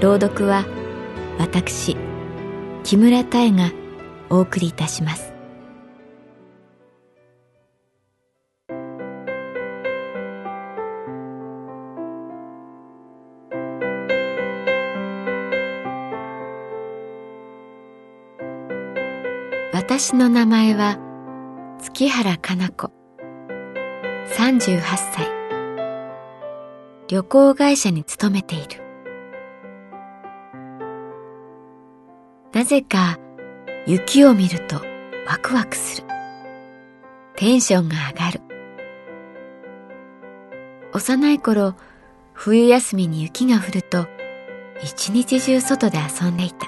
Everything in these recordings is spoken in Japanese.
朗読は私木村多江がお送りいたします。私の名前は月原かな子。38歳。旅行会社に勤めている。なぜか雪を見るとワクワクする。テンションが上がる。幼い頃冬休みに雪が降ると一日中外で遊んでいた。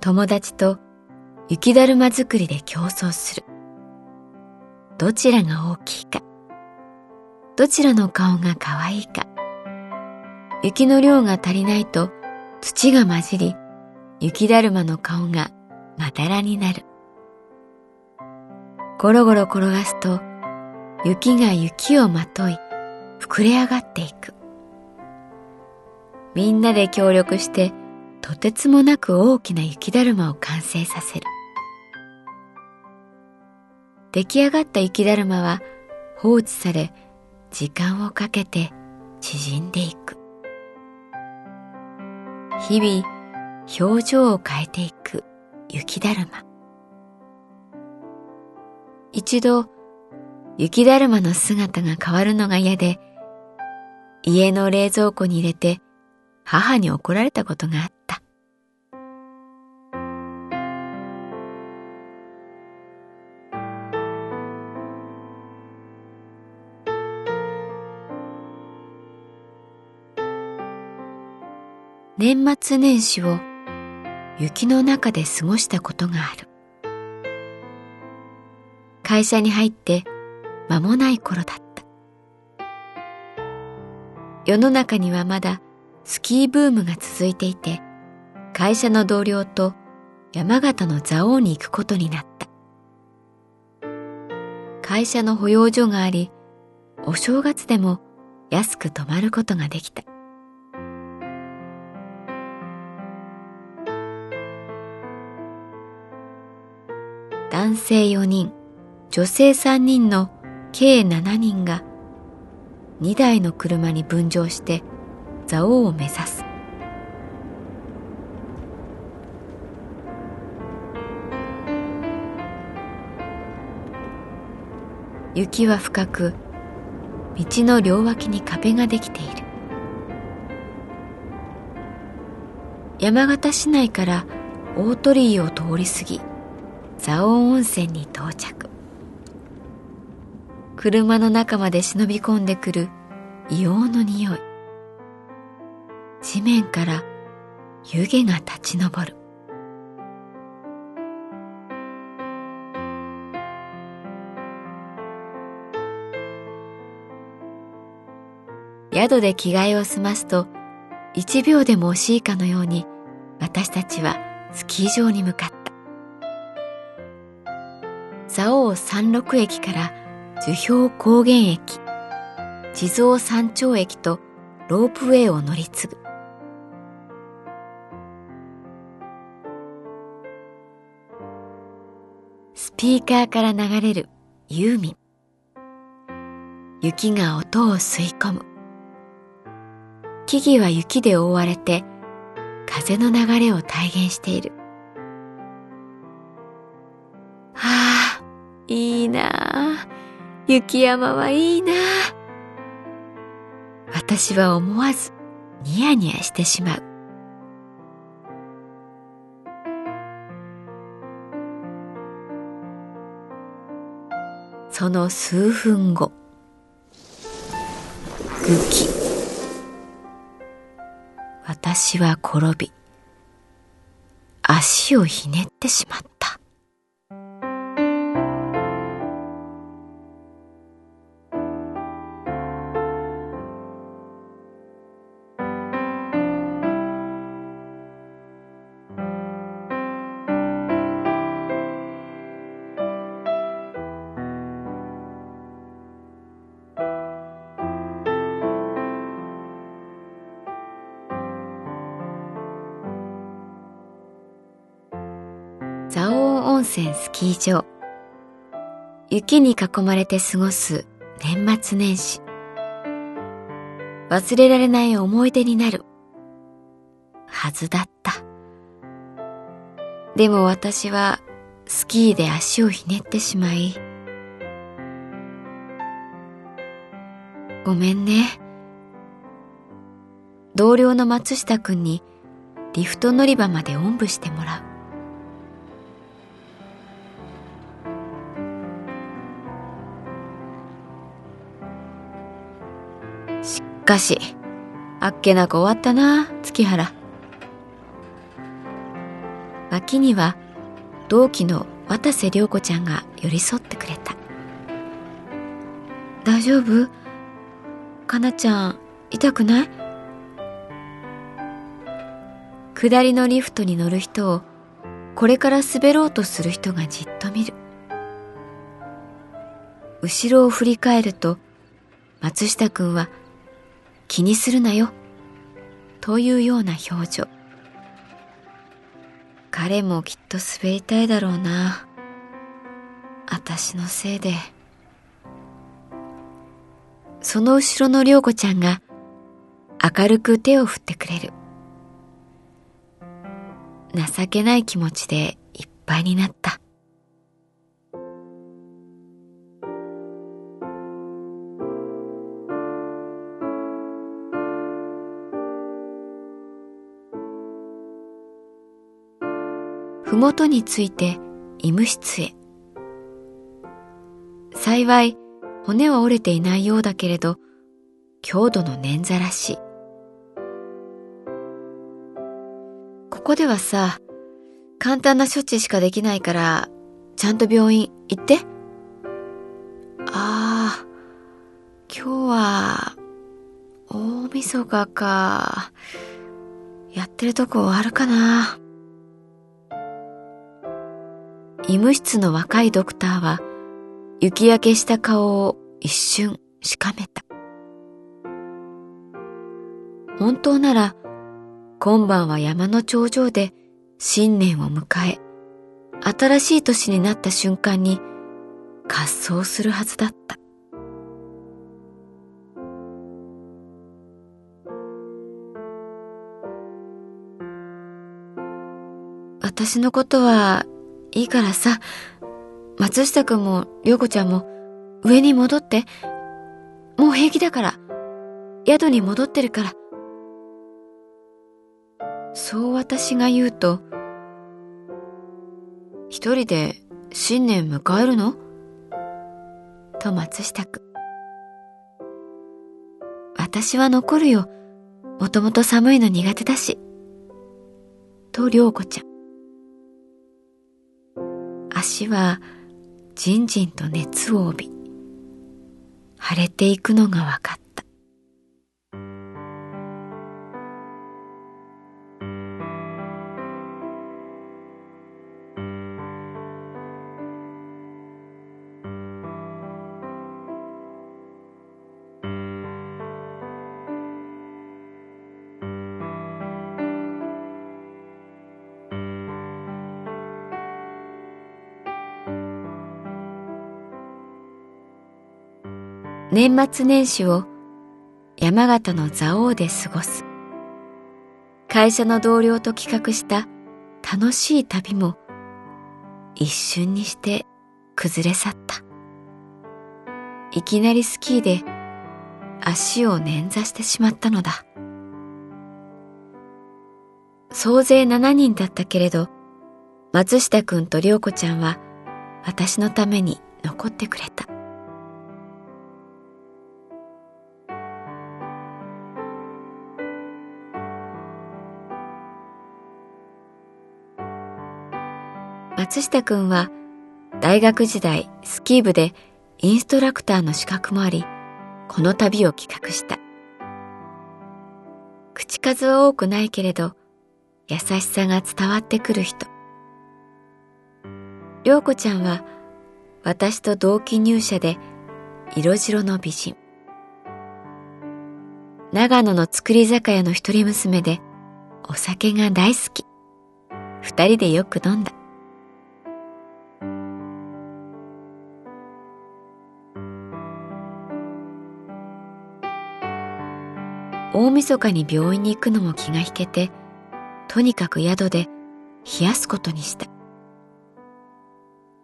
友達と雪だるま作りで競争する。どちらが大きいか、どちらの顔が可愛いか、雪の量が足りないと土が混じり、雪だるまの顔がまだらになる。ゴロゴロ転がすと雪が雪をまとい膨れ上がっていく。みんなで協力してとてつもなく大きな雪だるまを完成させる出来上がった雪だるまは放置され時間をかけて縮んでいく日々表情を変えていく雪だるま一度雪だるまの姿が変わるのが嫌で家の冷蔵庫に入れて母に怒られたことがあった。年末年始を雪の中で過ごしたことがある。会社に入って間もない頃だった。世の中にはまだスキーブームが続いていて、会社の同僚と山形の蔵王に行くことになった。会社の保養所があり、お正月でも安く泊まることができた。男性4人、女性3人の計7人が2台の車に分乗して蔵王を目指す。雪は深く道の両脇に壁ができている。山形市内から大鳥居を通り過ぎ蔵王温泉に到着。車の中まで忍び込んでくる硫黄の匂い。地面から湯気が立ち上る。宿で着替えを済ますと一秒でも惜しいかのように私たちはスキー場に向かった。蔵山麓駅から樹氷高原駅地蔵山頂駅とロープウェイを乗り継ぐスピーカーから流れるユーミン。雪が音を吸い込む。木々は雪で覆われて風の流れを体現している。いいな。雪山はいいな。私は思わずニヤニヤしてしまう。その数分後、ぐき。私は転び、足をひねってしまった。泉スキー場。雪に囲まれて過ごす年末年始。忘れられない思い出になる。はずだった。でも私はスキーで足をひねってしまい。ごめんね。同僚の松下くんにリフト乗り場までおんぶしてもらう。かし、あっけなく終わったな、月原。脇には同期の渡瀬良子ちゃんが寄り添ってくれた。大丈夫？かなちゃん、痛くない？下りのリフトに乗る人をこれから滑ろうとする人がじっと見る。後ろを振り返ると松下くんは気にするなよ。というような表情。彼もきっと滑りたいだろうな。私のせいで。その後ろの涼子ちゃんが明るく手を振ってくれる。情けない気持ちでいっぱいになった。麓について医務室へ。幸い骨は折れていないようだけれど、強度の捻挫らしい。ここではさ、簡単な処置しかできないから、ちゃんと病院行って。ああ、今日は、大晦日か。やってるとこあるかな。医務室の若いドクターは雪焼けした顔を一瞬しかめた。本当なら今晩は山の頂上で新年を迎え、新しい年になった瞬間に滑走するはずだった。私のことはいいからさ、松下くんも涼子ちゃんも上に戻って。もう平気だから。宿に戻ってるから。そう私が言うと、一人で新年迎えるの？と松下くん。私は残るよ。もともと寒いの苦手だし。と涼子ちゃん。足はじんじんと熱を帯び腫れていくのが分かった。年末年始を山形の蔵王で過ごす。会社の同僚と企画した楽しい旅も一瞬にして崩れ去った。いきなりスキーで足を捻挫してしまったのだ。総勢7人だったけれど、松下くんと涼子ちゃんは私のために残ってくれた。松下くんは大学時代スキー部でインストラクターの資格もあり、この旅を企画した。口数は多くないけれど、優しさが伝わってくる人。涼子ちゃんは私と同期入社で色白の美人。長野の造り酒屋の一人娘でお酒が大好き。二人でよく飲んだ。大晦日に病院に行くのも気が引けて、とにかく宿で冷やすことにした。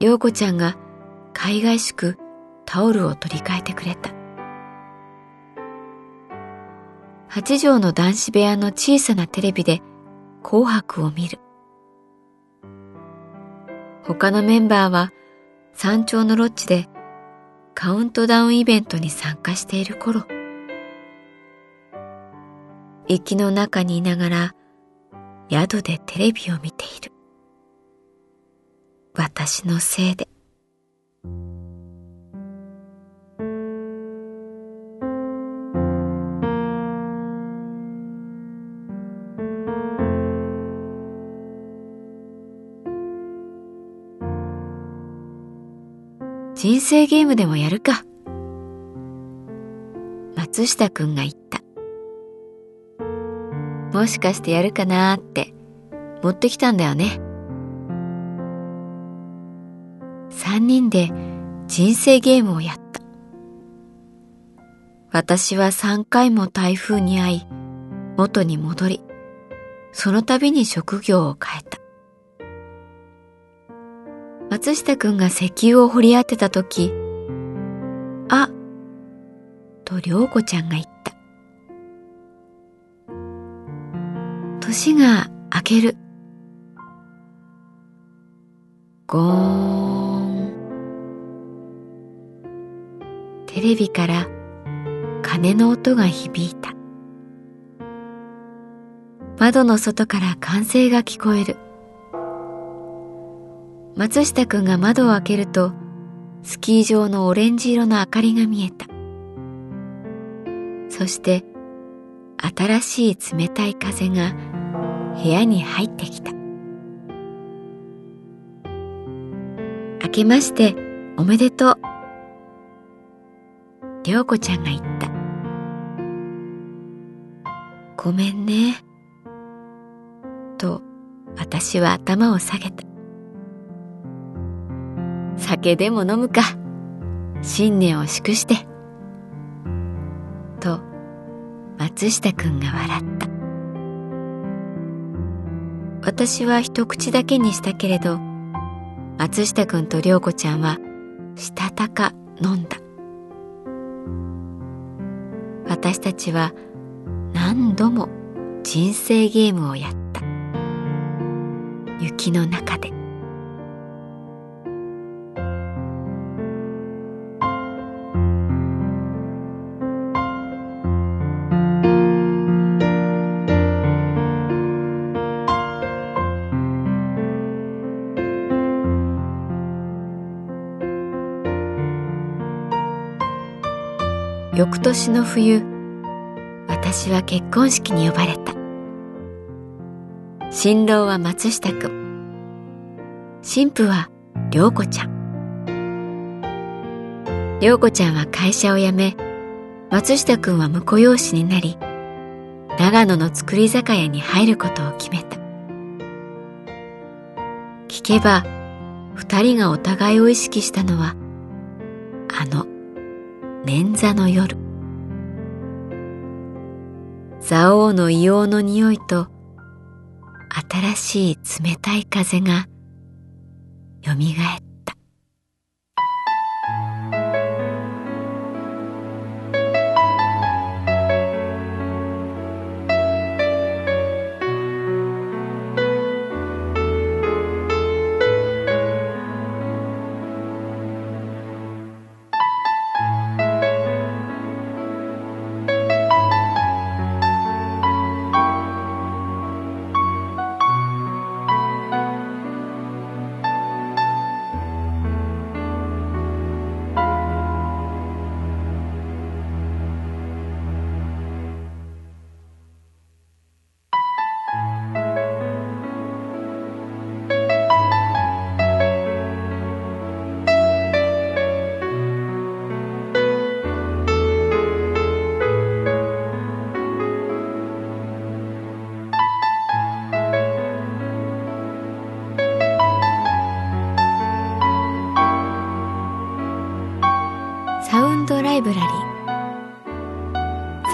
陽子ちゃんが海外しくタオルを取り替えてくれた。八畳の男子部屋の小さなテレビで紅白を見る。他のメンバーは山頂のロッジでカウントダウンイベントに参加している頃、息の中にいながら宿でテレビを見ている。私のせいで。人生ゲームでもやるか。松下くんが言った。もしかしてやるかなって持ってきたんだよね。三人で人生ゲームをやった。私は三回も台風に遭い、元に戻り、その度に職業を変えた。松下くんが石油を掘り当てた時、あ、と涼子ちゃんが言った。年が明ける。ゴーン。テレビから鐘の音が響いた。窓の外から歓声が聞こえる。松下くんが窓を開けると、スキー場のオレンジ色の明かりが見えた。そして、新しい冷たい風が部屋に入ってきた。明けましておめでとう。りょうこちゃんが言った。ごめんね。と私は頭を下げた。酒でも飲むか。新年を祝して。と松下くんが笑った。私は一口だけにしたけれど、松下君と涼子ちゃんはしたたか飲んだ。私たちは何度も人生ゲームをやった。雪の中で。翌年の冬私は結婚式に呼ばれた。新郎は松下くん新婦は涼子ちゃん。涼子ちゃんは会社を辞め松下くんは婿養子になり長野の造り酒屋に入ることを決めた。聞けば二人がお互いを意識したのはあの捻挫の夜。蔵王の硫黄の匂いと新しい冷たい風がよみがえった。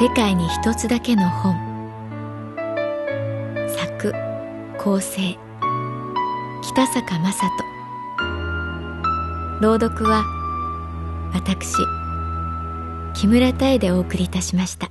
世界に一つだけの本作構成北坂雅人朗読は私木村多江でお送りいたしました。